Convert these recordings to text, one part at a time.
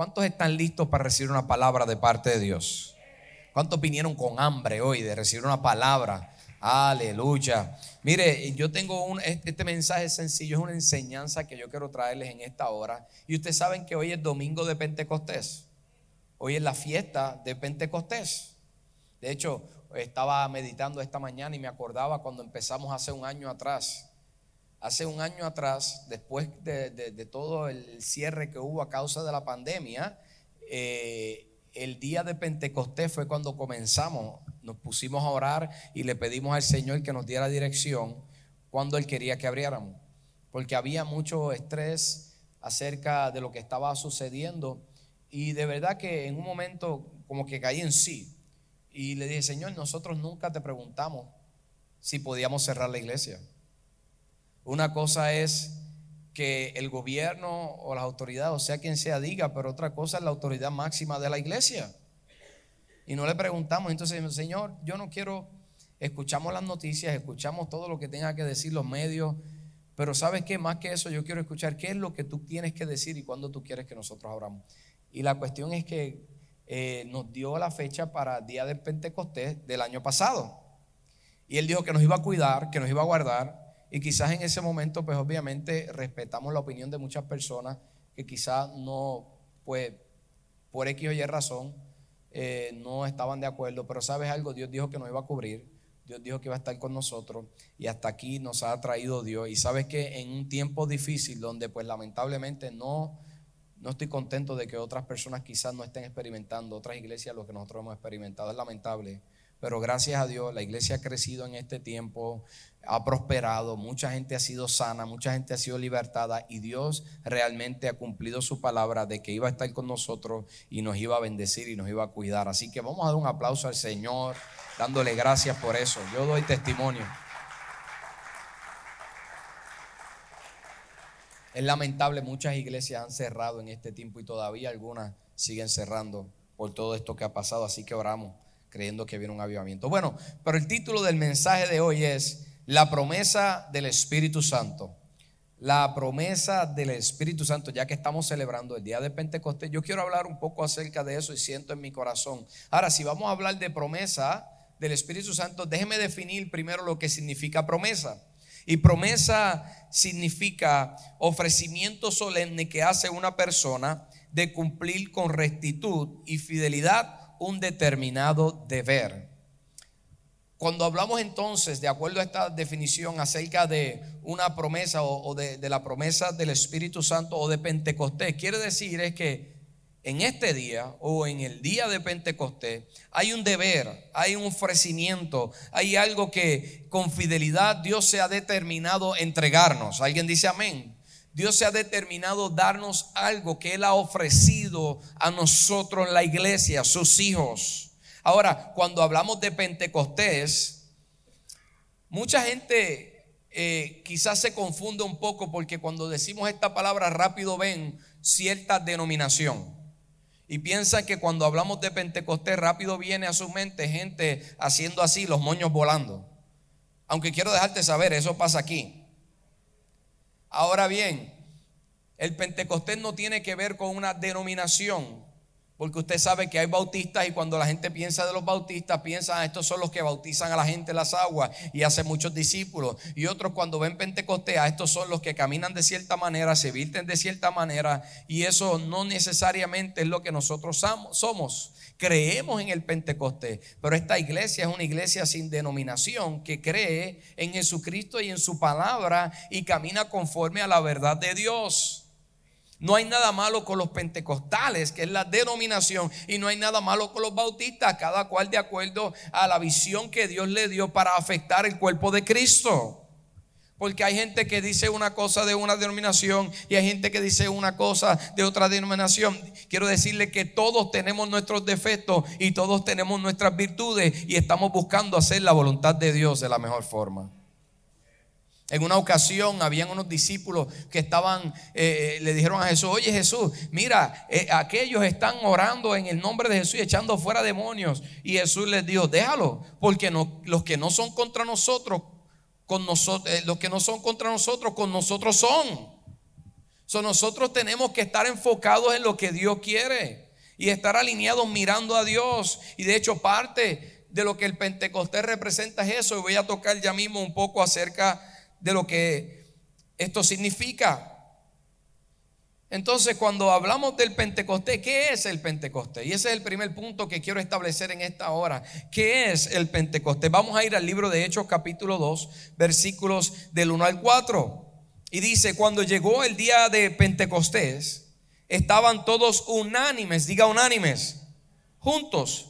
¿Cuántos están listos para recibir una palabra de parte de Dios? ¿Cuántos vinieron con hambre hoy de recibir una palabra? Aleluya. Mire, yo tengo un, este mensaje sencillo, es una enseñanza que yo quiero traerles en esta hora. Y ustedes saben que hoy es domingo de Pentecostés. Hoy es la fiesta de Pentecostés. De hecho, estaba meditando esta mañana y me acordaba cuando empezamos hace un año atrás hace un año atrás, después de, todo el cierre que hubo a causa de la pandemia, eh, el día de Pentecostés fue cuando comenzamos, nos pusimos a orar y le pedimos al Señor que nos diera dirección cuando Él quería que abriéramos, porque había mucho estrés acerca de lo que estaba sucediendo y de verdad que en un momento como que caí en sí y le dije, Señor, nosotros nunca te preguntamos si podíamos cerrar la iglesia. Una cosa es que el gobierno o las autoridades, o sea quien sea, diga, pero otra cosa es la autoridad máxima de la iglesia. Y no le preguntamos, entonces, Señor, yo no quiero, escuchamos las noticias, escuchamos todo lo que tenga que decir los medios, pero ¿sabes qué? Más que eso, yo quiero escuchar qué es lo que tú tienes que decir y cuándo tú quieres que nosotros abramos. Y la cuestión es que eh, nos dio la fecha para el día del Pentecostés del año pasado. Y él dijo que nos iba a cuidar, que nos iba a guardar, y quizás en ese momento, pues obviamente respetamos la opinión de muchas personas que quizás no, pues por X o Y razón, eh, no estaban de acuerdo. Pero sabes algo, Dios dijo que nos iba a cubrir. Dios dijo que iba a estar con nosotros y hasta aquí nos ha traído Dios. Y sabes que en un tiempo difícil donde pues lamentablemente no, no estoy contento de que otras personas quizás no estén experimentando, otras iglesias lo que nosotros hemos experimentado. Es lamentable. Pero gracias a Dios la iglesia ha crecido en este tiempo ha prosperado, mucha gente ha sido sana, mucha gente ha sido libertada y Dios realmente ha cumplido su palabra de que iba a estar con nosotros y nos iba a bendecir y nos iba a cuidar. Así que vamos a dar un aplauso al Señor, dándole gracias por eso. Yo doy testimonio. Es lamentable, muchas iglesias han cerrado en este tiempo y todavía algunas siguen cerrando por todo esto que ha pasado, así que oramos creyendo que viene un avivamiento. Bueno, pero el título del mensaje de hoy es la promesa del Espíritu Santo. La promesa del Espíritu Santo, ya que estamos celebrando el día de Pentecostés, yo quiero hablar un poco acerca de eso y siento en mi corazón. Ahora, si vamos a hablar de promesa del Espíritu Santo, déjeme definir primero lo que significa promesa. Y promesa significa ofrecimiento solemne que hace una persona de cumplir con rectitud y fidelidad un determinado deber. Cuando hablamos entonces, de acuerdo a esta definición, acerca de una promesa o, de, la promesa del Espíritu Santo o de Pentecostés, quiere decir es que en este día o en el día de Pentecostés hay un deber, hay un ofrecimiento, hay algo que con fidelidad Dios se ha determinado entregarnos. ¿Alguien dice amén? Dios se ha determinado darnos algo que Él ha ofrecido a nosotros, la iglesia, sus hijos. Ahora, cuando hablamos de Pentecostés, mucha gente eh, quizás se confunde un poco porque cuando decimos esta palabra rápido ven cierta denominación. Y piensan que cuando hablamos de Pentecostés rápido viene a su mente gente haciendo así, los moños volando. Aunque quiero dejarte saber, eso pasa aquí. Ahora bien, el Pentecostés no tiene que ver con una denominación, porque usted sabe que hay bautistas y cuando la gente piensa de los bautistas, piensa, ah, estos son los que bautizan a la gente en las aguas y hacen muchos discípulos. Y otros cuando ven Pentecostés, ah, estos son los que caminan de cierta manera, se virten de cierta manera. Y eso no necesariamente es lo que nosotros somos. Creemos en el Pentecostés, pero esta iglesia es una iglesia sin denominación que cree en Jesucristo y en su palabra y camina conforme a la verdad de Dios. No hay nada malo con los pentecostales, que es la denominación, y no hay nada malo con los bautistas, cada cual de acuerdo a la visión que Dios le dio para afectar el cuerpo de Cristo. Porque hay gente que dice una cosa de una denominación y hay gente que dice una cosa de otra denominación. Quiero decirle que todos tenemos nuestros defectos y todos tenemos nuestras virtudes y estamos buscando hacer la voluntad de Dios de la mejor forma. En una ocasión habían unos discípulos que estaban, eh, eh, le dijeron a Jesús, oye Jesús, mira, eh, aquellos están orando en el nombre de Jesús y echando fuera demonios. Y Jesús les dijo, déjalo, porque los que no son contra nosotros, con nosotros, los que no son contra nosotros, con nosotros son. So, nosotros tenemos que estar enfocados en lo que Dios quiere y estar alineados mirando a Dios. Y de hecho, parte de lo que el Pentecostés representa es eso. Y voy a tocar ya mismo un poco acerca de lo que esto significa. Entonces, cuando hablamos del Pentecostés, ¿qué es el Pentecostés? Y ese es el primer punto que quiero establecer en esta hora. ¿Qué es el Pentecostés? Vamos a ir al libro de Hechos capítulo 2, versículos del 1 al 4. Y dice, cuando llegó el día de Pentecostés, estaban todos unánimes, diga unánimes, juntos.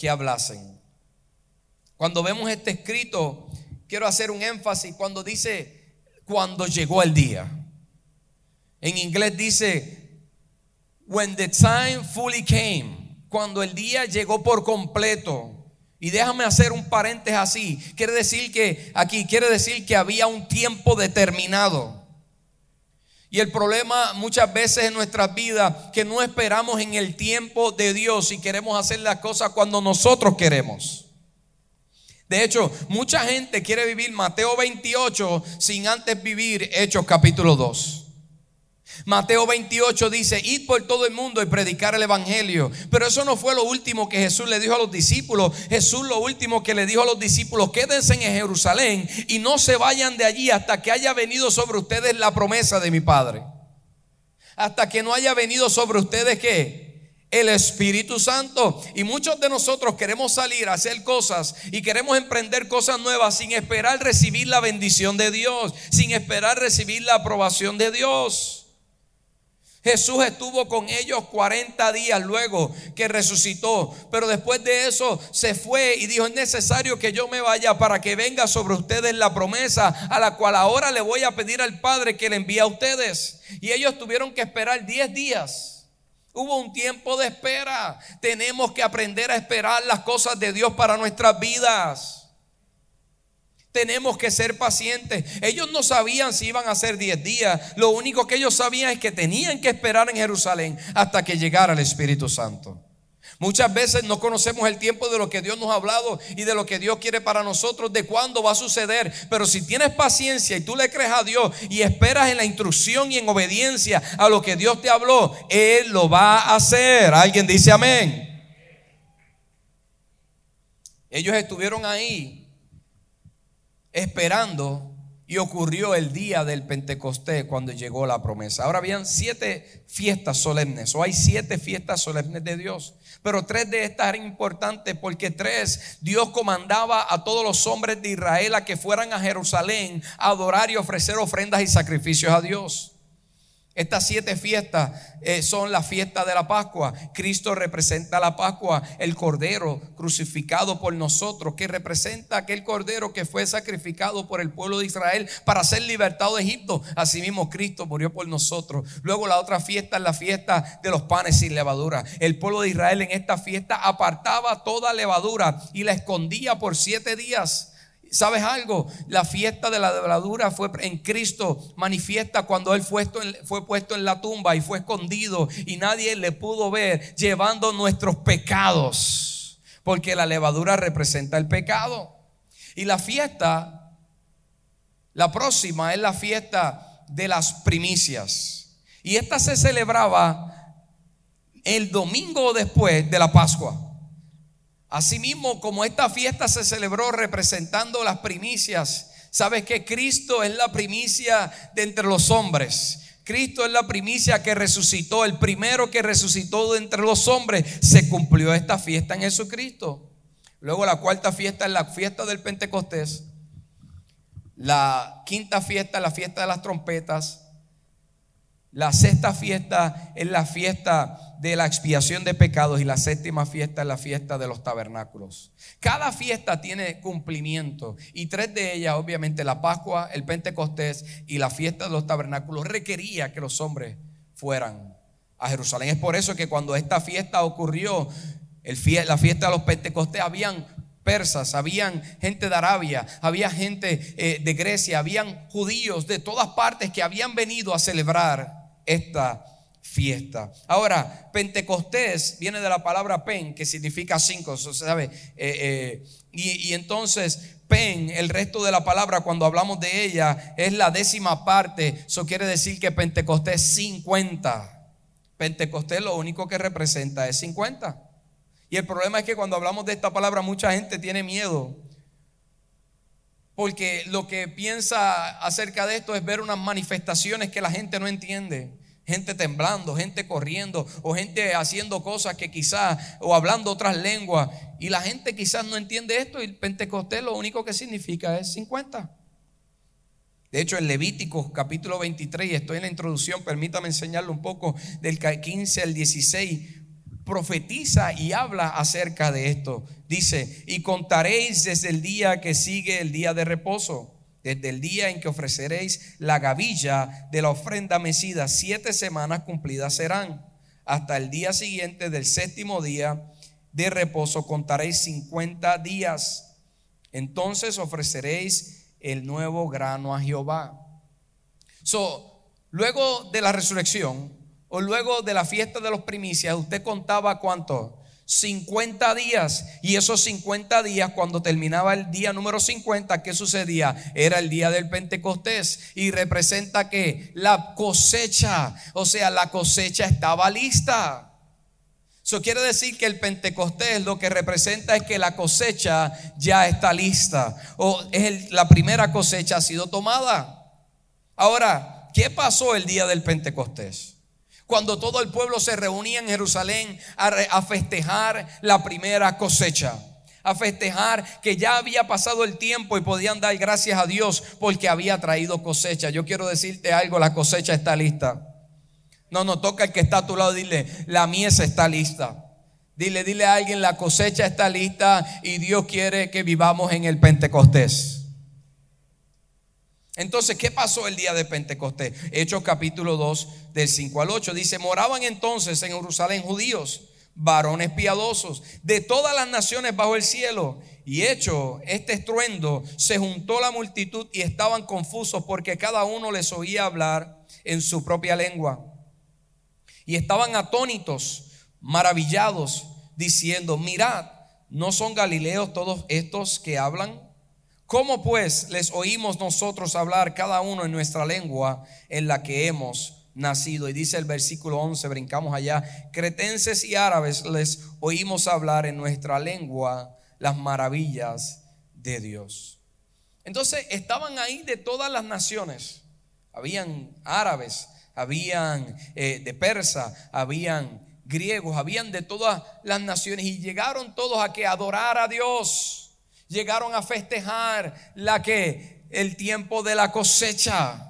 que hablasen. Cuando vemos este escrito, quiero hacer un énfasis cuando dice cuando llegó el día. En inglés dice when the time fully came, cuando el día llegó por completo. Y déjame hacer un paréntesis así. Quiere decir que aquí quiere decir que había un tiempo determinado. Y el problema muchas veces en nuestras vidas que no esperamos en el tiempo de Dios y queremos hacer las cosas cuando nosotros queremos. De hecho, mucha gente quiere vivir Mateo 28 sin antes vivir Hechos capítulo 2. Mateo 28 dice, id por todo el mundo y predicar el Evangelio. Pero eso no fue lo último que Jesús le dijo a los discípulos. Jesús lo último que le dijo a los discípulos, quédense en Jerusalén y no se vayan de allí hasta que haya venido sobre ustedes la promesa de mi Padre. Hasta que no haya venido sobre ustedes qué? el Espíritu Santo. Y muchos de nosotros queremos salir a hacer cosas y queremos emprender cosas nuevas sin esperar recibir la bendición de Dios, sin esperar recibir la aprobación de Dios. Jesús estuvo con ellos 40 días luego que resucitó, pero después de eso se fue y dijo, es necesario que yo me vaya para que venga sobre ustedes la promesa a la cual ahora le voy a pedir al Padre que le envíe a ustedes. Y ellos tuvieron que esperar 10 días. Hubo un tiempo de espera. Tenemos que aprender a esperar las cosas de Dios para nuestras vidas. Tenemos que ser pacientes. Ellos no sabían si iban a ser 10 días. Lo único que ellos sabían es que tenían que esperar en Jerusalén hasta que llegara el Espíritu Santo. Muchas veces no conocemos el tiempo de lo que Dios nos ha hablado y de lo que Dios quiere para nosotros, de cuándo va a suceder. Pero si tienes paciencia y tú le crees a Dios y esperas en la instrucción y en obediencia a lo que Dios te habló, Él lo va a hacer. Alguien dice amén. Ellos estuvieron ahí esperando y ocurrió el día del Pentecostés cuando llegó la promesa. Ahora habían siete fiestas solemnes, o hay siete fiestas solemnes de Dios, pero tres de estas eran importantes porque tres, Dios comandaba a todos los hombres de Israel a que fueran a Jerusalén a adorar y ofrecer ofrendas y sacrificios a Dios. Estas siete fiestas eh, son la fiesta de la Pascua. Cristo representa la Pascua, el Cordero crucificado por nosotros, que representa aquel Cordero que fue sacrificado por el pueblo de Israel para ser libertado de Egipto. Asimismo, Cristo murió por nosotros. Luego la otra fiesta es la fiesta de los panes sin levadura. El pueblo de Israel en esta fiesta apartaba toda levadura y la escondía por siete días ¿Sabes algo? La fiesta de la levadura fue en Cristo manifiesta cuando Él fue puesto, en, fue puesto en la tumba y fue escondido y nadie le pudo ver llevando nuestros pecados. Porque la levadura representa el pecado. Y la fiesta, la próxima es la fiesta de las primicias. Y esta se celebraba el domingo después de la Pascua. Asimismo, como esta fiesta se celebró representando las primicias, sabes que Cristo es la primicia de entre los hombres. Cristo es la primicia que resucitó, el primero que resucitó de entre los hombres. Se cumplió esta fiesta en Jesucristo. Luego la cuarta fiesta es la fiesta del Pentecostés. La quinta fiesta es la fiesta de las trompetas. La sexta fiesta es la fiesta de la expiación de pecados y la séptima fiesta es la fiesta de los tabernáculos. Cada fiesta tiene cumplimiento y tres de ellas, obviamente la Pascua, el Pentecostés y la fiesta de los tabernáculos, requería que los hombres fueran a Jerusalén. Es por eso que cuando esta fiesta ocurrió, la fiesta de los Pentecostés, habían persas, habían gente de Arabia, había gente eh, de Grecia, habían judíos de todas partes que habían venido a celebrar esta fiesta. Ahora, Pentecostés viene de la palabra pen, que significa cinco, ¿sabe? Eh, eh, y, y, entonces, pen, el resto de la palabra, cuando hablamos de ella, es la décima parte. Eso quiere decir que Pentecostés 50. Pentecostés lo único que representa es 50. Y el problema es que cuando hablamos de esta palabra mucha gente tiene miedo. Porque lo que piensa acerca de esto es ver unas manifestaciones que la gente no entiende. Gente temblando, gente corriendo o gente haciendo cosas que quizás o hablando otras lenguas. Y la gente quizás no entiende esto y el Pentecostés lo único que significa es 50. De hecho, en Levítico capítulo 23, y estoy en la introducción, permítame enseñarle un poco del 15 al 16, profetiza y habla acerca de esto. Dice, y contaréis desde el día que sigue el día de reposo, desde el día en que ofreceréis la gavilla de la ofrenda mecida, siete semanas cumplidas serán. Hasta el día siguiente del séptimo día de reposo contaréis cincuenta días. Entonces ofreceréis el nuevo grano a Jehová. So, luego de la resurrección, o luego de la fiesta de los primicias, usted contaba cuánto? 50 días. Y esos 50 días, cuando terminaba el día número 50, ¿qué sucedía? Era el día del Pentecostés. Y representa que la cosecha, o sea, la cosecha estaba lista. Eso quiere decir que el Pentecostés lo que representa es que la cosecha ya está lista. O es la primera cosecha ha sido tomada. Ahora, ¿qué pasó el día del Pentecostés? Cuando todo el pueblo se reunía en Jerusalén a, festejar la primera cosecha a festejar que ya había pasado el tiempo y podían dar gracias a Dios porque había traído cosecha. Yo quiero decirte algo, la cosecha está lista. No, no, toca el que está a tu lado, dile, la mies está lista. Dile, dile a alguien, la cosecha está lista y Dios quiere que vivamos en el Pentecostés. Entonces, ¿qué pasó el día de Pentecostés? Hechos capítulo 2 del 5 al 8 dice, moraban entonces en Jerusalén judíos, varones piadosos, de todas las naciones bajo el cielo. Y hecho este estruendo, se juntó la multitud y estaban confusos porque cada uno les oía hablar en su propia lengua. Y estaban atónitos, maravillados, diciendo, mirad, ¿no son galileos todos estos que hablan? ¿Cómo pues les oímos nosotros hablar cada uno en nuestra lengua en la que hemos nacido? Y dice el versículo 11, brincamos allá, cretenses y árabes les oímos hablar en nuestra lengua las maravillas de Dios. Entonces estaban ahí de todas las naciones. Habían árabes, habían eh, de persa, habían griegos, habían de todas las naciones y llegaron todos a que adorar a Dios llegaron a festejar la que el tiempo de la cosecha.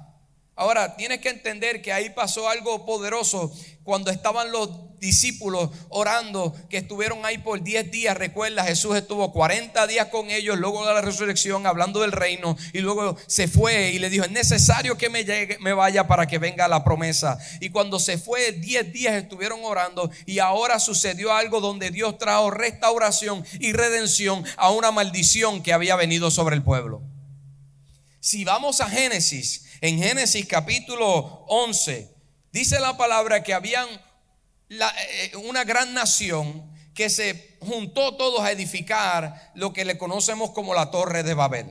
Ahora, tienes que entender que ahí pasó algo poderoso cuando estaban los discípulos orando, que estuvieron ahí por 10 días. Recuerda, Jesús estuvo 40 días con ellos luego de la resurrección, hablando del reino, y luego se fue y le dijo, es necesario que me, me vaya para que venga la promesa. Y cuando se fue, 10 días estuvieron orando y ahora sucedió algo donde Dios trajo restauración y redención a una maldición que había venido sobre el pueblo. Si vamos a Génesis, en Génesis capítulo 11, dice la palabra que habían eh, una gran nación que se juntó todos a edificar lo que le conocemos como la torre de Babel.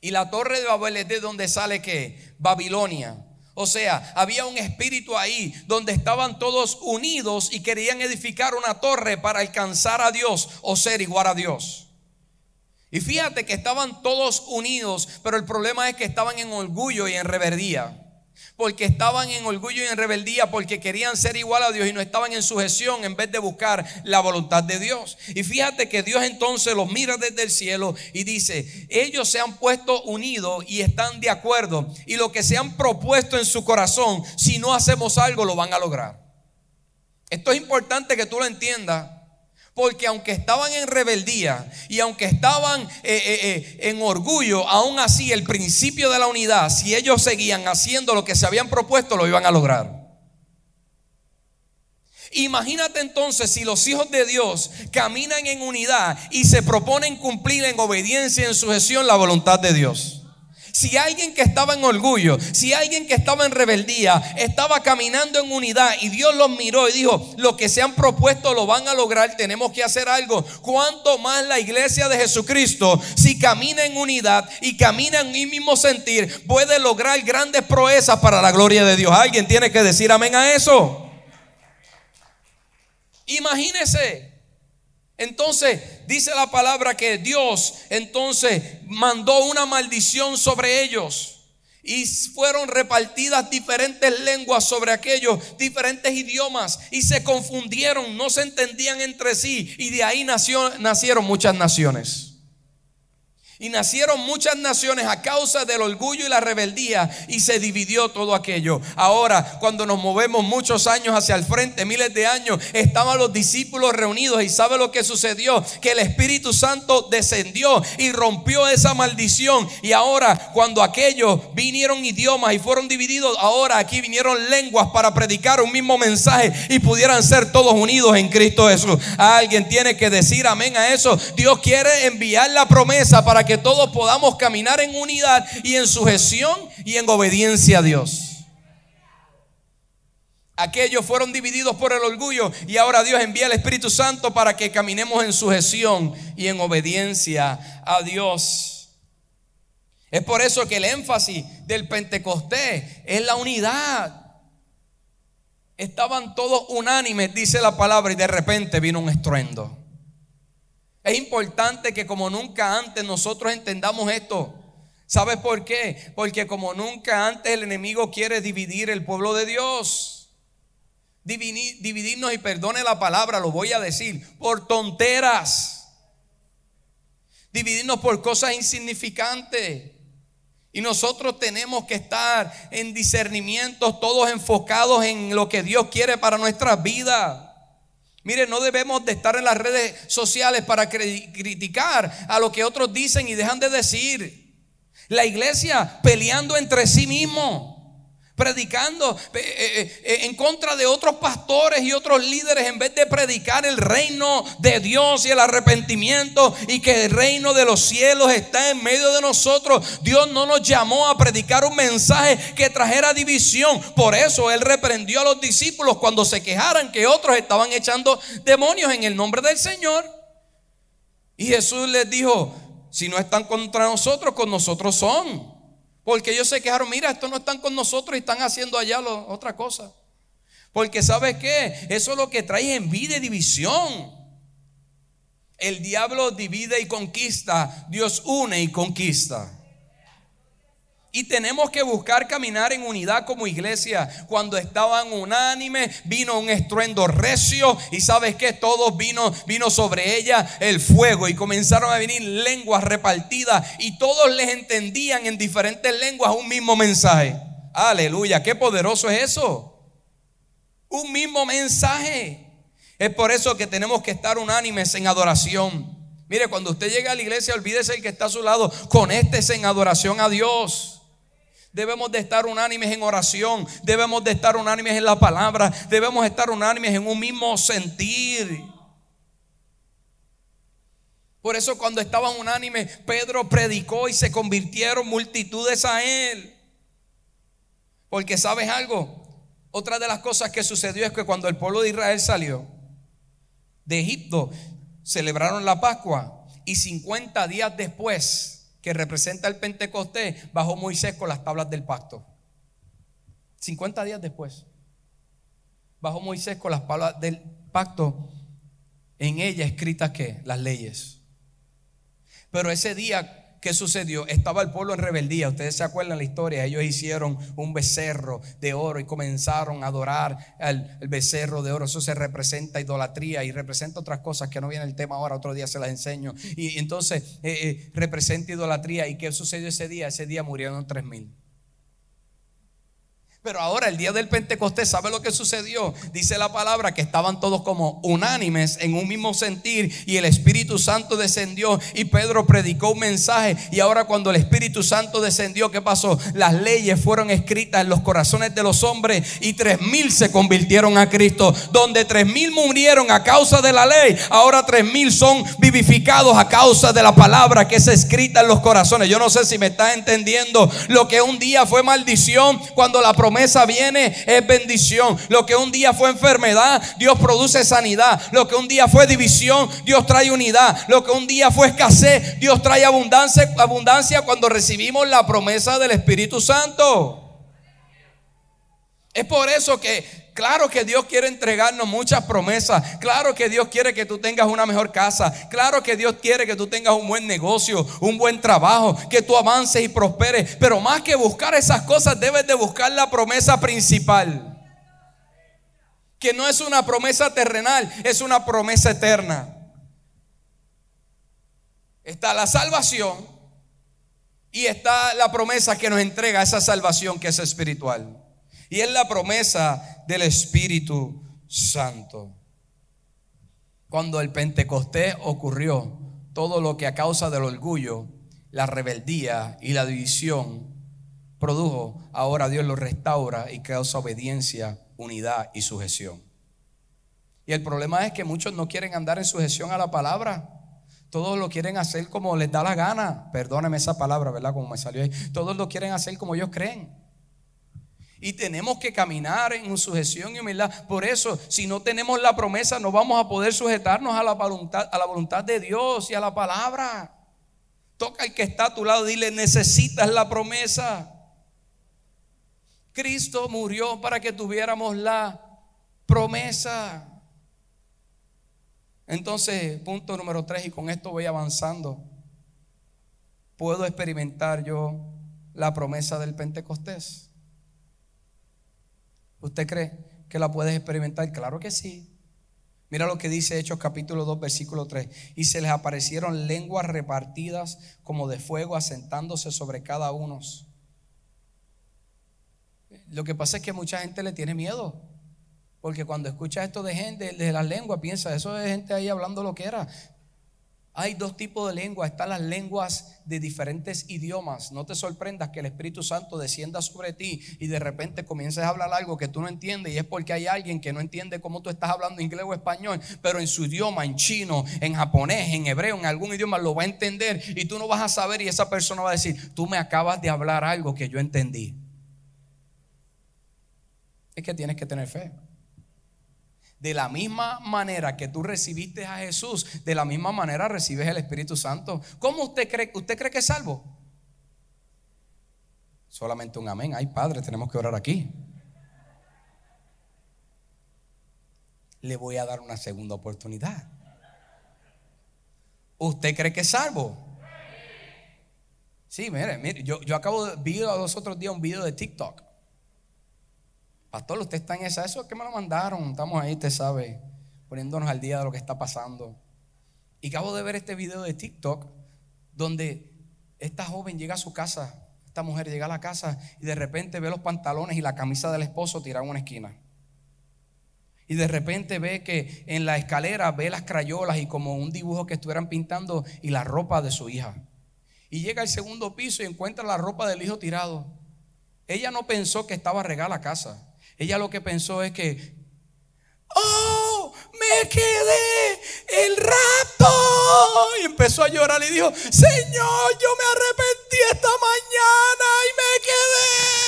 Y la torre de Babel es de donde sale que Babilonia. O sea, había un espíritu ahí donde estaban todos unidos y querían edificar una torre para alcanzar a Dios o ser igual a Dios. Y fíjate que estaban todos unidos, pero el problema es que estaban en orgullo y en rebeldía. Porque estaban en orgullo y en rebeldía, porque querían ser igual a Dios y no estaban en sujeción en vez de buscar la voluntad de Dios. Y fíjate que Dios entonces los mira desde el cielo y dice, ellos se han puesto unidos y están de acuerdo. Y lo que se han propuesto en su corazón, si no hacemos algo, lo van a lograr. Esto es importante que tú lo entiendas porque aunque estaban en rebeldía y aunque estaban eh, eh, eh, en orgullo, aún así el principio de la unidad, si ellos seguían haciendo lo que se habían propuesto, lo iban a lograr. Imagínate entonces si los hijos de Dios caminan en unidad y se proponen cumplir en obediencia y en sujeción la voluntad de Dios. Si alguien que estaba en orgullo, si alguien que estaba en rebeldía, estaba caminando en unidad y Dios los miró y dijo, lo que se han propuesto lo van a lograr, tenemos que hacer algo. ¿Cuánto más la iglesia de Jesucristo, si camina en unidad y camina en un mismo sentir, puede lograr grandes proezas para la gloria de Dios? Alguien tiene que decir amén a eso. Imagínese. Entonces dice la palabra que Dios entonces mandó una maldición sobre ellos. Y fueron repartidas diferentes lenguas sobre aquellos, diferentes idiomas. Y se confundieron, no se entendían entre sí. Y de ahí nació, nacieron muchas naciones. Y nacieron muchas naciones a causa del orgullo y la rebeldía y se dividió todo aquello. Ahora, cuando nos movemos muchos años hacia el frente, miles de años, estaban los discípulos reunidos y sabe lo que sucedió, que el Espíritu Santo descendió y rompió esa maldición. Y ahora, cuando aquellos vinieron idiomas y fueron divididos, ahora aquí vinieron lenguas para predicar un mismo mensaje y pudieran ser todos unidos en Cristo Jesús. Alguien tiene que decir amén a eso. Dios quiere enviar la promesa para que que todos podamos caminar en unidad y en sujeción y en obediencia a Dios. Aquellos fueron divididos por el orgullo y ahora Dios envía el Espíritu Santo para que caminemos en sujeción y en obediencia a Dios. Es por eso que el énfasis del Pentecostés es la unidad. Estaban todos unánimes, dice la palabra, y de repente vino un estruendo. Es importante que como nunca antes nosotros entendamos esto. ¿Sabes por qué? Porque como nunca antes el enemigo quiere dividir el pueblo de Dios. Dividirnos y perdone la palabra, lo voy a decir, por tonteras. Dividirnos por cosas insignificantes. Y nosotros tenemos que estar en discernimiento, todos enfocados en lo que Dios quiere para nuestras vidas. Mire, no debemos de estar en las redes sociales para criticar a lo que otros dicen y dejan de decir. La iglesia peleando entre sí mismo predicando eh, eh, eh, en contra de otros pastores y otros líderes en vez de predicar el reino de Dios y el arrepentimiento y que el reino de los cielos está en medio de nosotros. Dios no nos llamó a predicar un mensaje que trajera división. Por eso Él reprendió a los discípulos cuando se quejaran que otros estaban echando demonios en el nombre del Señor. Y Jesús les dijo, si no están contra nosotros, con nosotros son. Porque ellos se quejaron, mira, estos no están con nosotros y están haciendo allá otra cosa. Porque sabes qué, eso es lo que trae envidia y división. El diablo divide y conquista, Dios une y conquista. Y tenemos que buscar caminar en unidad como iglesia. Cuando estaban unánimes, vino un estruendo recio y sabes que todos vino, vino sobre ella el fuego y comenzaron a venir lenguas repartidas y todos les entendían en diferentes lenguas un mismo mensaje. Aleluya, qué poderoso es eso. Un mismo mensaje. Es por eso que tenemos que estar unánimes en adoración. Mire, cuando usted llega a la iglesia, olvídese el que está a su lado, conéctese en adoración a Dios. Debemos de estar unánimes en oración, debemos de estar unánimes en la palabra, debemos estar unánimes en un mismo sentir. Por eso cuando estaban unánimes, Pedro predicó y se convirtieron multitudes a él. Porque sabes algo, otra de las cosas que sucedió es que cuando el pueblo de Israel salió de Egipto, celebraron la Pascua y 50 días después que representa el Pentecostés, bajó Moisés con las tablas del pacto. 50 días después, bajó Moisés con las tablas del pacto, en ella escritas que las leyes. Pero ese día ¿qué sucedió? Estaba el pueblo en rebeldía. Ustedes se acuerdan la historia. Ellos hicieron un becerro de oro y comenzaron a adorar al el becerro de oro. Eso se representa idolatría y representa otras cosas que no viene el tema ahora. Otro día se las enseño. Y entonces eh, eh, representa idolatría. ¿Y qué sucedió ese día? Ese día murieron tres mil. Pero ahora, el día del Pentecostés, ¿sabe lo que sucedió? Dice la palabra que estaban todos como unánimes en un mismo sentir y el Espíritu Santo descendió y Pedro predicó un mensaje. Y ahora cuando el Espíritu Santo descendió, ¿qué pasó? Las leyes fueron escritas en los corazones de los hombres y tres mil se convirtieron a Cristo. Donde tres mil murieron a causa de la ley, ahora tres mil son vivificados a causa de la palabra que es escrita en los corazones. Yo no sé si me estás entendiendo lo que un día fue maldición cuando la promesa viene es bendición. Lo que un día fue enfermedad, Dios produce sanidad. Lo que un día fue división, Dios trae unidad. Lo que un día fue escasez, Dios trae abundancia, abundancia cuando recibimos la promesa del Espíritu Santo. Es por eso que Claro que Dios quiere entregarnos muchas promesas. Claro que Dios quiere que tú tengas una mejor casa. Claro que Dios quiere que tú tengas un buen negocio, un buen trabajo, que tú avances y prosperes. Pero más que buscar esas cosas, debes de buscar la promesa principal. Que no es una promesa terrenal, es una promesa eterna. Está la salvación y está la promesa que nos entrega esa salvación que es espiritual. Y es la promesa del Espíritu Santo. Cuando el Pentecostés ocurrió, todo lo que a causa del orgullo, la rebeldía y la división produjo, ahora Dios lo restaura y causa obediencia, unidad y sujeción. Y el problema es que muchos no quieren andar en sujeción a la palabra. Todos lo quieren hacer como les da la gana. Perdóneme esa palabra, ¿verdad? Como me salió ahí. Todos lo quieren hacer como ellos creen. Y tenemos que caminar en sujeción y humildad. Por eso, si no tenemos la promesa, no vamos a poder sujetarnos a la voluntad, a la voluntad de Dios y a la palabra. Toca al que está a tu lado, dile, necesitas la promesa. Cristo murió para que tuviéramos la promesa. Entonces, punto número tres, y con esto voy avanzando. ¿Puedo experimentar yo la promesa del Pentecostés? ¿Usted cree que la puedes experimentar? Claro que sí. Mira lo que dice Hechos capítulo 2, versículo 3. Y se les aparecieron lenguas repartidas como de fuego asentándose sobre cada uno. Lo que pasa es que mucha gente le tiene miedo. Porque cuando escucha esto de gente, de las lenguas, piensa, eso es gente ahí hablando lo que era. Hay dos tipos de lenguas. Están las lenguas de diferentes idiomas. No te sorprendas que el Espíritu Santo descienda sobre ti y de repente comiences a hablar algo que tú no entiendes y es porque hay alguien que no entiende cómo tú estás hablando inglés o español, pero en su idioma, en chino, en japonés, en hebreo, en algún idioma lo va a entender y tú no vas a saber y esa persona va a decir, tú me acabas de hablar algo que yo entendí. Es que tienes que tener fe. De la misma manera que tú recibiste a Jesús, de la misma manera recibes el Espíritu Santo. ¿Cómo usted cree? ¿Usted cree que es salvo? Solamente un amén. Ay, Padre, tenemos que orar aquí. Le voy a dar una segunda oportunidad. ¿Usted cree que es salvo? Sí, mire, mire, yo, yo acabo de vi los otros días un video de TikTok Pastor, usted está en esa. Eso es que me lo mandaron. Estamos ahí, usted sabe, poniéndonos al día de lo que está pasando. Y acabo de ver este video de TikTok donde esta joven llega a su casa, esta mujer llega a la casa y de repente ve los pantalones y la camisa del esposo tirados en una esquina. Y de repente ve que en la escalera ve las crayolas y como un dibujo que estuvieran pintando y la ropa de su hija. Y llega al segundo piso y encuentra la ropa del hijo tirado. Ella no pensó que estaba regada la casa. Ella lo que pensó es que, oh, me quedé el rato. Y empezó a llorar y dijo, Señor, yo me arrepentí esta mañana y me quedé.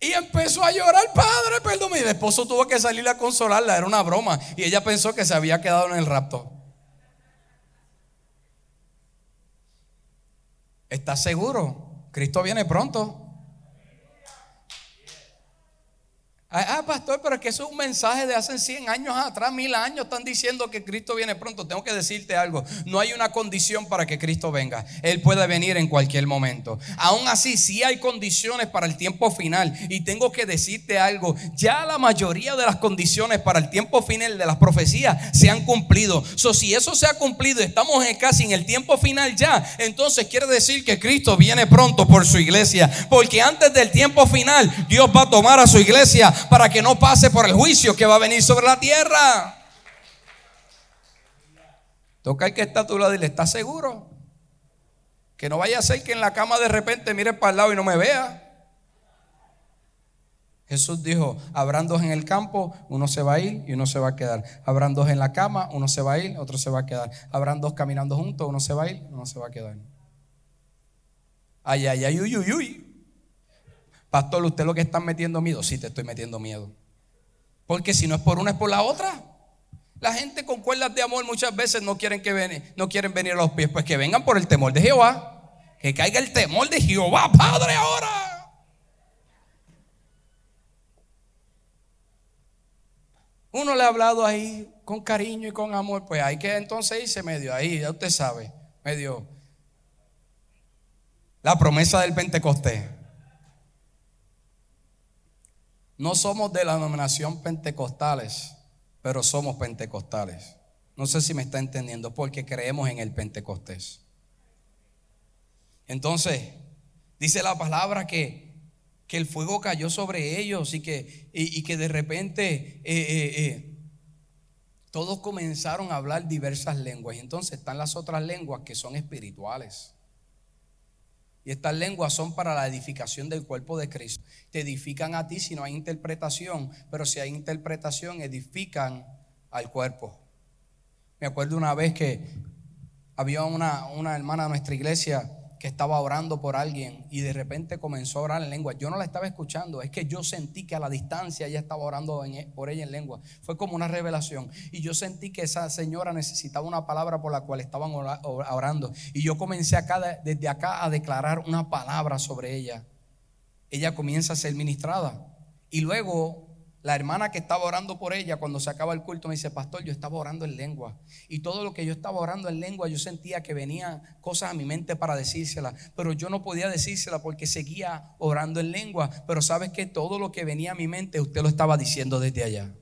Y empezó a llorar, padre, perdón. Y el esposo tuvo que salir a consolarla, era una broma. Y ella pensó que se había quedado en el rapto. ¿Estás seguro? Cristo viene pronto. Ah, ah, pastor, pero es que eso es un mensaje de hace 100 años atrás, mil años. Están diciendo que Cristo viene pronto. Tengo que decirte algo. No hay una condición para que Cristo venga. Él puede venir en cualquier momento. Aún así, sí hay condiciones para el tiempo final. Y tengo que decirte algo. Ya la mayoría de las condiciones para el tiempo final de las profecías se han cumplido. So, si eso se ha cumplido, estamos casi en el tiempo final ya. Entonces quiere decir que Cristo viene pronto por su iglesia. Porque antes del tiempo final, Dios va a tomar a su iglesia para que no pase por el juicio que va a venir sobre la tierra. Toca el que está a tu lado y le está seguro. Que no vaya a ser que en la cama de repente mire para el lado y no me vea. Jesús dijo, habrán dos en el campo, uno se va a ir y uno se va a quedar. Habrán dos en la cama, uno se va a ir, otro se va a quedar. Habrán dos caminando juntos, uno se va a ir, uno se va a quedar. Ay, ay, ay, uy, uy, uy. Pastor, ¿usted lo que está metiendo miedo? Sí, te estoy metiendo miedo. Porque si no es por una, es por la otra. La gente con cuerdas de amor muchas veces no quieren, que no quieren venir a los pies. Pues que vengan por el temor de Jehová. Que caiga el temor de Jehová, Padre, ahora. Uno le ha hablado ahí con cariño y con amor. Pues hay que entonces irse medio ahí, ya usted sabe, medio. La promesa del Pentecostés. No somos de la denominación pentecostales, pero somos pentecostales. No sé si me está entendiendo, porque creemos en el Pentecostés. Entonces, dice la palabra que, que el fuego cayó sobre ellos y que, y, que de repente eh, eh, eh, todos comenzaron a hablar diversas lenguas. Y entonces están las otras lenguas que son espirituales. Y estas lenguas son para la edificación del cuerpo de Cristo. Te edifican a ti si no hay interpretación, pero si hay interpretación, edifican al cuerpo. Me acuerdo una vez que había una, una hermana de nuestra iglesia que estaba orando por alguien y de repente comenzó a orar en lengua. Yo no la estaba escuchando, es que yo sentí que a la distancia ella estaba orando e, por ella en lengua. Fue como una revelación. Y yo sentí que esa señora necesitaba una palabra por la cual estaban orando. Y yo comencé desde acá a declarar una palabra sobre ella. Ella comienza a ser ministrada. Y luego la hermana que estaba orando por ella cuando se acaba el culto me dice, pastor, yo estaba orando en lengua. Y todo lo que yo estaba orando en lengua, yo sentía que venían cosas a mi mente para decírsela. Pero yo no podía decírsela porque seguía orando en lengua. Pero sabes que todo lo que venía a mi mente, usted lo estaba diciendo desde allá.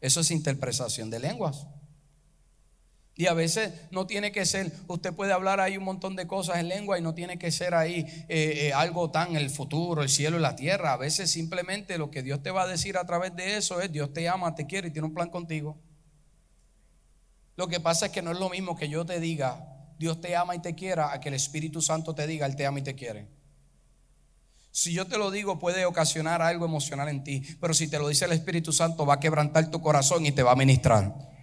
Eso es interpretación de lenguas. Y a veces no tiene que ser, usted puede hablar ahí un montón de cosas en lengua y no tiene que ser ahí eh, eh, algo tan el futuro, el cielo y la tierra. A veces simplemente lo que Dios te va a decir a través de eso es, Dios te ama, te quiere y tiene un plan contigo. Lo que pasa es que no es lo mismo que yo te diga, Dios te ama y te quiera, a que el Espíritu Santo te diga, Él te ama y te quiere. Si yo te lo digo puede ocasionar algo emocional en ti, pero si te lo dice el Espíritu Santo va a quebrantar tu corazón y te va a ministrar.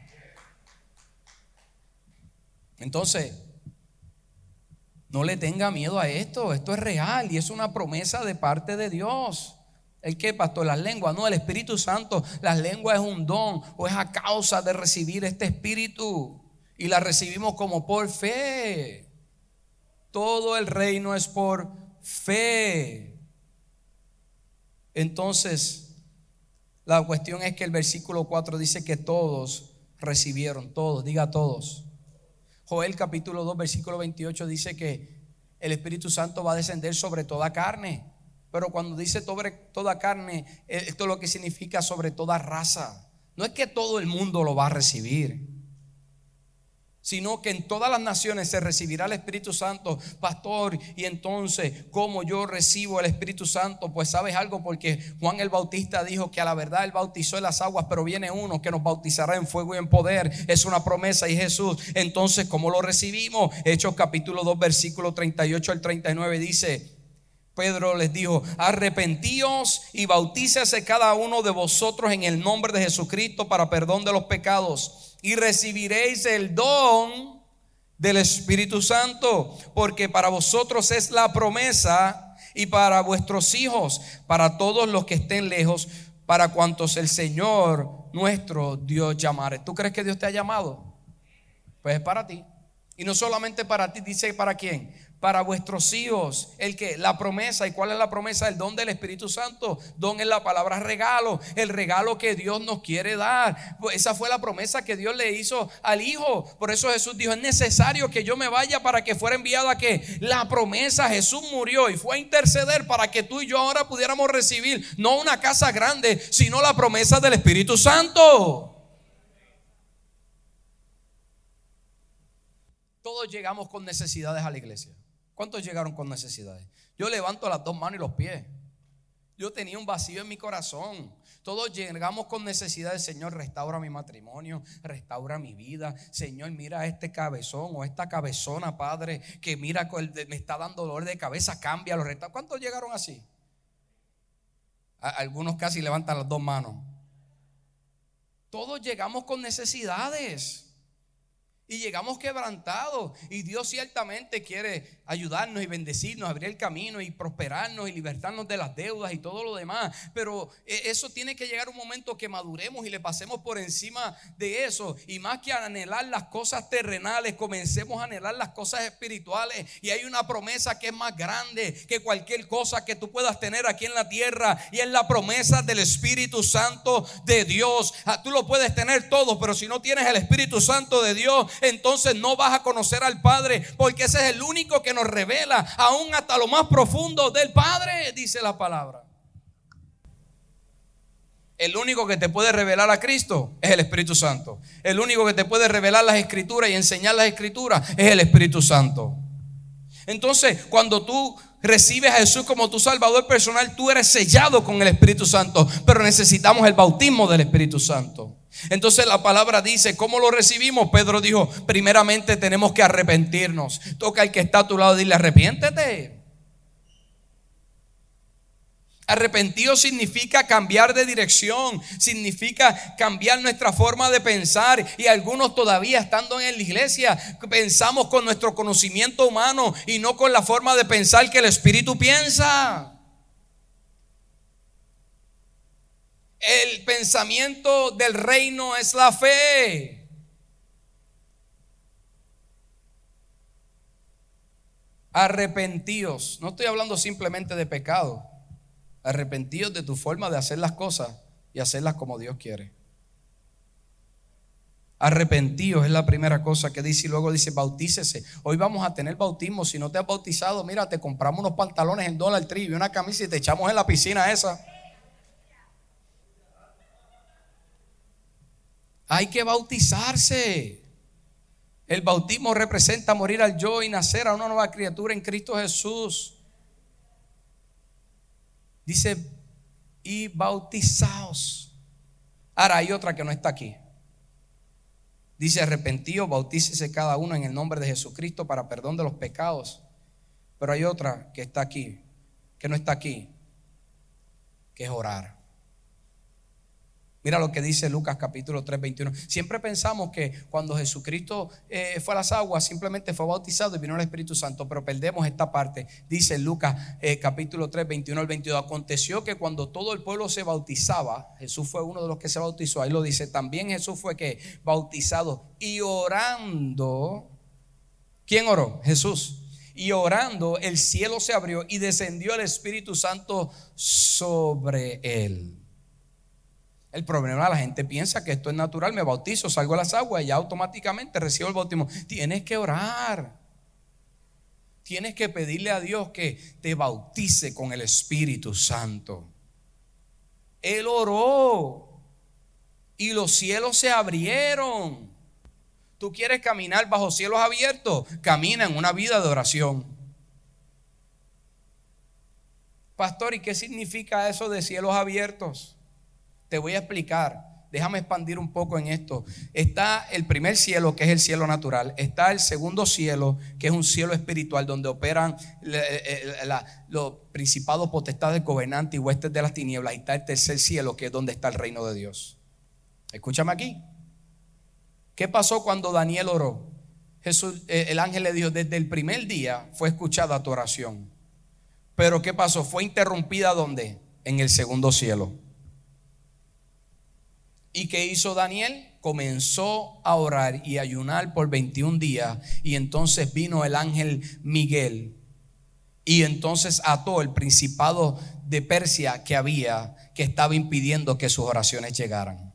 Entonces, no le tenga miedo a esto, esto es real y es una promesa de parte de Dios. ¿El qué, pastor? Las lenguas, no, el Espíritu Santo, las lenguas es un don o es a causa de recibir este Espíritu y la recibimos como por fe. Todo el reino es por fe. Entonces, la cuestión es que el versículo 4 dice que todos recibieron, todos, diga todos. Joel capítulo 2, versículo 28 dice que el Espíritu Santo va a descender sobre toda carne. Pero cuando dice sobre toda carne, eh, esto es lo que significa sobre toda raza. No es que todo el mundo lo va a recibir sino que en todas las naciones se recibirá el Espíritu Santo, pastor. Y entonces, ¿cómo yo recibo el Espíritu Santo? Pues sabes algo, porque Juan el Bautista dijo que a la verdad él bautizó en las aguas, pero viene uno que nos bautizará en fuego y en poder. Es una promesa y Jesús. Entonces, ¿cómo lo recibimos? Hechos capítulo 2, versículo 38 al 39 dice, Pedro les dijo, arrepentíos y bautícese cada uno de vosotros en el nombre de Jesucristo para perdón de los pecados y recibiréis el don del Espíritu Santo, porque para vosotros es la promesa y para vuestros hijos, para todos los que estén lejos, para cuantos el Señor nuestro Dios llamare. ¿Tú crees que Dios te ha llamado? Pues es para ti. Y no solamente para ti, dice para quién, para vuestros hijos. El que la promesa, ¿y cuál es la promesa? El don del Espíritu Santo. Don es la palabra regalo, el regalo que Dios nos quiere dar. Esa fue la promesa que Dios le hizo al Hijo. Por eso Jesús dijo, es necesario que yo me vaya para que fuera enviado a que la promesa, Jesús murió y fue a interceder para que tú y yo ahora pudiéramos recibir no una casa grande, sino la promesa del Espíritu Santo. Todos llegamos con necesidades a la iglesia. ¿Cuántos llegaron con necesidades? Yo levanto las dos manos y los pies. Yo tenía un vacío en mi corazón. Todos llegamos con necesidades. Señor, restaura mi matrimonio, restaura mi vida. Señor, mira este cabezón o esta cabezona, Padre, que mira, me está dando dolor de cabeza, cambia los ¿Cuántos llegaron así? Algunos casi levantan las dos manos. Todos llegamos con necesidades. Y llegamos quebrantados. Y Dios ciertamente quiere ayudarnos y bendecirnos, abrir el camino y prosperarnos y libertarnos de las deudas y todo lo demás. Pero eh, eso tiene que llegar un momento que maduremos y le pasemos por encima de eso. Y más que anhelar las cosas terrenales, comencemos a anhelar las cosas espirituales. Y hay una promesa que es más grande que cualquier cosa que tú puedas tener aquí en la tierra. Y es la promesa del Espíritu Santo de Dios. Ah, tú lo puedes tener todo, pero si no tienes el Espíritu Santo de Dios, entonces no vas a conocer al Padre, porque ese es el único que nos revela aún hasta lo más profundo del Padre, dice la palabra. El único que te puede revelar a Cristo es el Espíritu Santo. El único que te puede revelar las escrituras y enseñar las escrituras es el Espíritu Santo. Entonces, cuando tú recibes a Jesús como tu Salvador personal, tú eres sellado con el Espíritu Santo, pero necesitamos el bautismo del Espíritu Santo. Entonces la palabra dice, ¿cómo lo recibimos? Pedro dijo, primeramente tenemos que arrepentirnos. Toca al que está a tu lado y dile, arrepiéntete. Arrepentido significa cambiar de dirección, significa cambiar nuestra forma de pensar. Y algunos todavía estando en la iglesia pensamos con nuestro conocimiento humano y no con la forma de pensar que el Espíritu piensa. El pensamiento del reino es la fe. Arrepentíos. No estoy hablando simplemente de pecado. Arrepentíos de tu forma de hacer las cosas y hacerlas como Dios quiere. Arrepentíos es la primera cosa que dice y luego dice bautícese. Hoy vamos a tener bautismo. Si no te has bautizado, mira, te compramos unos pantalones en dólar y una camisa y te echamos en la piscina esa. Hay que bautizarse. El bautismo representa morir al yo y nacer a una nueva criatura en Cristo Jesús. Dice, y bautizaos. Ahora hay otra que no está aquí. Dice, arrepentido, bautícese cada uno en el nombre de Jesucristo para perdón de los pecados. Pero hay otra que está aquí, que no está aquí, que es orar. Mira lo que dice Lucas capítulo 3, 21. Siempre pensamos que cuando Jesucristo eh, fue a las aguas, simplemente fue bautizado y vino el Espíritu Santo, pero perdemos esta parte. Dice Lucas eh, capítulo 3, 21 al 22. Aconteció que cuando todo el pueblo se bautizaba, Jesús fue uno de los que se bautizó. Ahí lo dice, también Jesús fue que bautizado y orando. ¿Quién oró? Jesús y orando el cielo se abrió y descendió el Espíritu Santo sobre él. El problema, la gente piensa que esto es natural, me bautizo, salgo a las aguas y ya automáticamente recibo el bautismo. Tienes que orar. Tienes que pedirle a Dios que te bautice con el Espíritu Santo. Él oró y los cielos se abrieron. Tú quieres caminar bajo cielos abiertos, camina en una vida de oración. Pastor, ¿y qué significa eso de cielos abiertos? Te voy a explicar. Déjame expandir un poco en esto. Está el primer cielo, que es el cielo natural. Está el segundo cielo, que es un cielo espiritual, donde operan los principados, potestades, gobernantes y huestes de las tinieblas. Y está el tercer cielo, que es donde está el reino de Dios. Escúchame aquí. ¿Qué pasó cuando Daniel oró? Jesús, eh, el ángel le dijo, desde el primer día fue escuchada tu oración. Pero ¿qué pasó? Fue interrumpida ¿dónde? En el segundo cielo. ¿Y qué hizo Daniel? Comenzó a orar y ayunar por 21 días. Y entonces vino el ángel Miguel. Y entonces ató el principado de Persia que había, que estaba impidiendo que sus oraciones llegaran.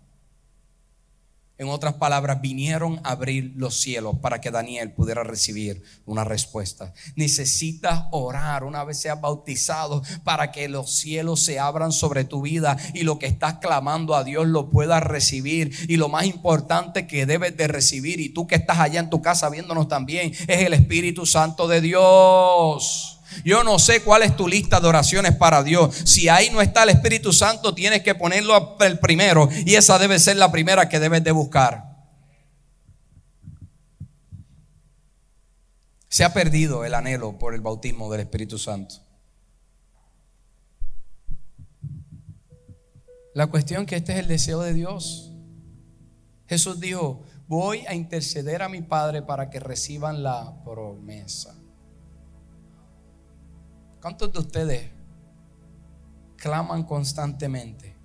En otras palabras, vinieron a abrir los cielos para que Daniel pudiera recibir una respuesta. Necesitas orar una vez seas bautizado para que los cielos se abran sobre tu vida y lo que estás clamando a Dios lo puedas recibir. Y lo más importante que debes de recibir, y tú que estás allá en tu casa viéndonos también, es el Espíritu Santo de Dios. Yo no sé cuál es tu lista de oraciones para Dios. Si ahí no está el Espíritu Santo, tienes que ponerlo el primero. Y esa debe ser la primera que debes de buscar. Se ha perdido el anhelo por el bautismo del Espíritu Santo. La cuestión que este es el deseo de Dios. Jesús dijo, voy a interceder a mi Padre para que reciban la promesa. ¿Cuántos de ustedes claman constantemente?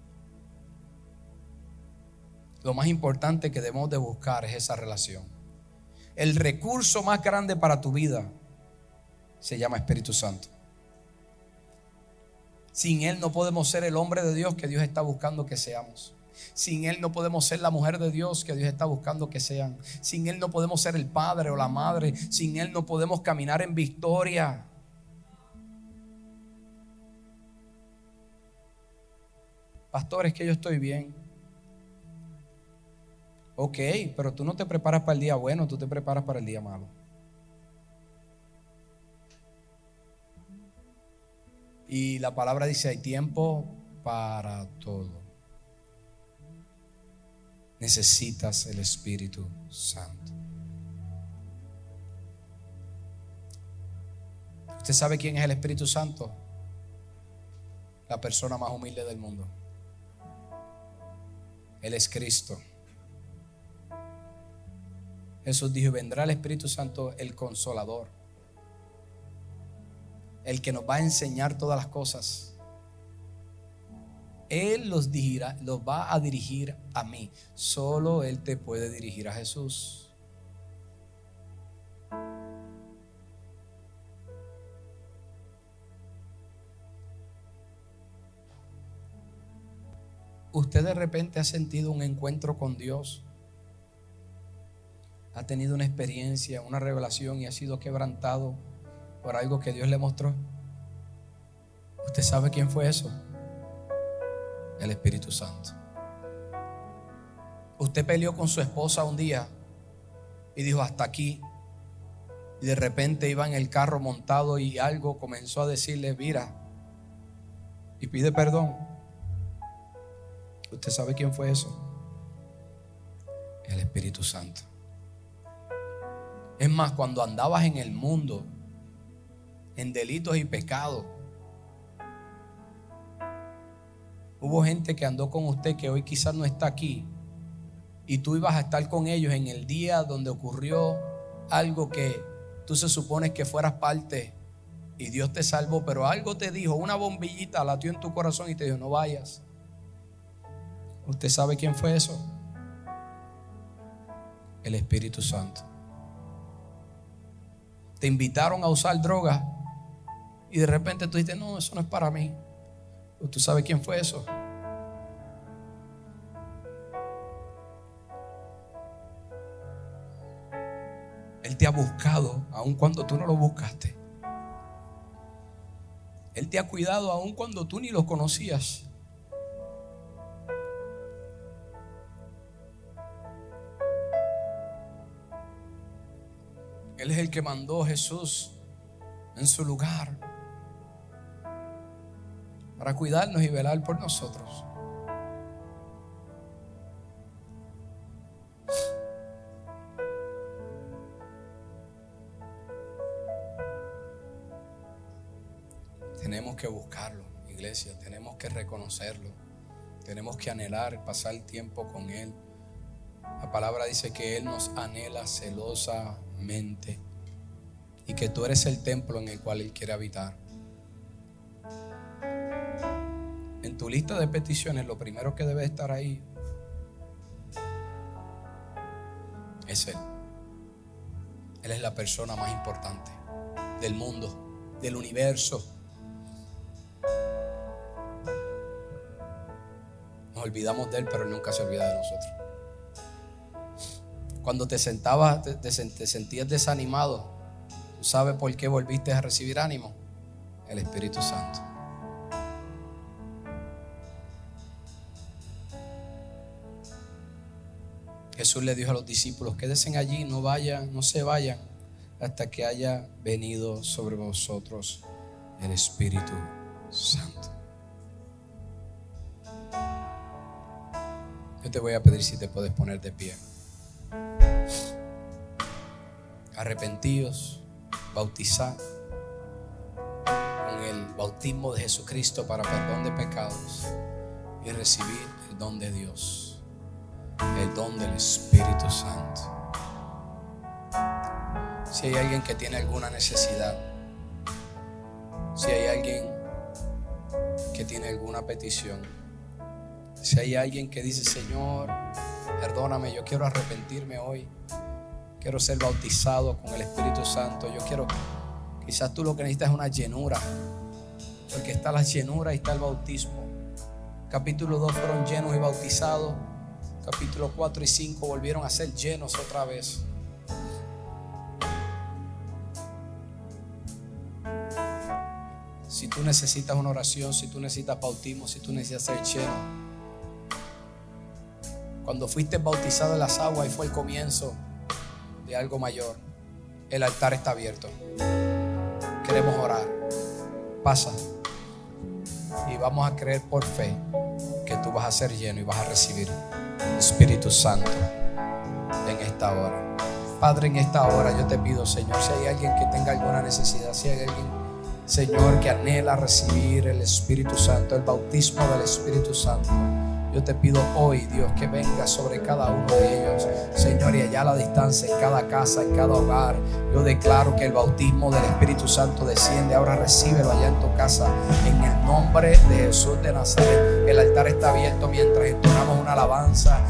Lo más importante que debemos de buscar es esa relación. El recurso más grande para tu vida se llama Espíritu Santo. Sin Él no podemos ser el hombre de Dios que Dios está buscando que seamos. Sin Él no podemos ser la mujer de Dios que Dios está buscando que sean. Sin Él no podemos ser el padre o la madre. Sin Él no podemos caminar en victoria. Pastor, es que yo estoy bien. Ok, pero tú no te preparas para el día bueno, tú te preparas para el día malo. Y la palabra dice, hay tiempo para todo. Necesitas el Espíritu Santo. ¿Usted sabe quién es el Espíritu Santo? La persona más humilde del mundo. Él es Cristo. Jesús dijo, vendrá el Espíritu Santo, el consolador, el que nos va a enseñar todas las cosas. Él los, dirigirá, los va a dirigir a mí. Solo Él te puede dirigir a Jesús. Usted de repente ha sentido un encuentro con Dios, ha tenido una experiencia, una revelación y ha sido quebrantado por algo que Dios le mostró. ¿Usted sabe quién fue eso? El Espíritu Santo. Usted peleó con su esposa un día y dijo hasta aquí. Y de repente iba en el carro montado y algo comenzó a decirle, mira, y pide perdón. ¿Usted sabe quién fue eso? El Espíritu Santo. Es más, cuando andabas en el mundo, en delitos y pecados, hubo gente que andó con usted que hoy quizás no está aquí. Y tú ibas a estar con ellos en el día donde ocurrió algo que tú se supones que fueras parte y Dios te salvó, pero algo te dijo, una bombillita latió en tu corazón y te dijo, no vayas. ¿Usted sabe quién fue eso? El Espíritu Santo. Te invitaron a usar droga y de repente tú dices, no, eso no es para mí. ¿Usted sabe quién fue eso? Él te ha buscado aun cuando tú no lo buscaste. Él te ha cuidado aun cuando tú ni lo conocías. Él es el que mandó a Jesús en su lugar para cuidarnos y velar por nosotros. Tenemos que buscarlo, iglesia, tenemos que reconocerlo, tenemos que anhelar pasar tiempo con Él. La palabra dice que Él nos anhela celosa mente y que tú eres el templo en el cual Él quiere habitar. En tu lista de peticiones, lo primero que debe estar ahí es Él. Él es la persona más importante del mundo, del universo. Nos olvidamos de Él, pero Él nunca se olvida de nosotros. Cuando te sentabas, te, sentías desanimado, ¿tú sabes por qué volviste a recibir ánimo? El Espíritu Santo. Jesús le dijo a los discípulos, quédense allí, no vayan, no se vayan, hasta que haya venido sobre vosotros el Espíritu Santo. Yo te voy a pedir si te puedes poner de pie. Arrepentidos, bautizar con el bautismo de Jesucristo para perdón de pecados y recibir el don de Dios el don del Espíritu Santo. Si hay alguien que tiene alguna necesidad, si hay alguien que tiene alguna petición, si hay alguien que dice, Señor, perdóname, yo quiero arrepentirme hoy, quiero ser bautizado con el Espíritu Santo, yo quiero, quizás tú lo que necesitas es una llenura, porque está la llenura y está el bautismo. Capítulo 2 fueron llenos y bautizados capítulo 4 y 5 volvieron a ser llenos otra vez. Si tú necesitas una oración, si tú necesitas bautismo, si tú necesitas ser lleno. Cuando fuiste bautizado en las aguas y fue el comienzo de algo mayor, el altar está abierto. Queremos orar. Pasa. Y vamos a creer por fe que tú vas a ser lleno y vas a recibir Espíritu Santo en esta hora. Padre, en esta hora yo te pido, Señor, si hay alguien que tenga alguna necesidad, si hay alguien, Señor, que anhela recibir el Espíritu Santo, el bautismo del Espíritu Santo. Yo te pido hoy, Dios, que venga sobre cada uno de ellos, Señor, y allá a la distancia, en cada casa, en cada hogar. Yo declaro que el bautismo del Espíritu Santo desciende. Ahora recíbelo allá en tu casa, en el nombre de Jesús de Nazaret. El altar está abierto mientras entonamos una alabanza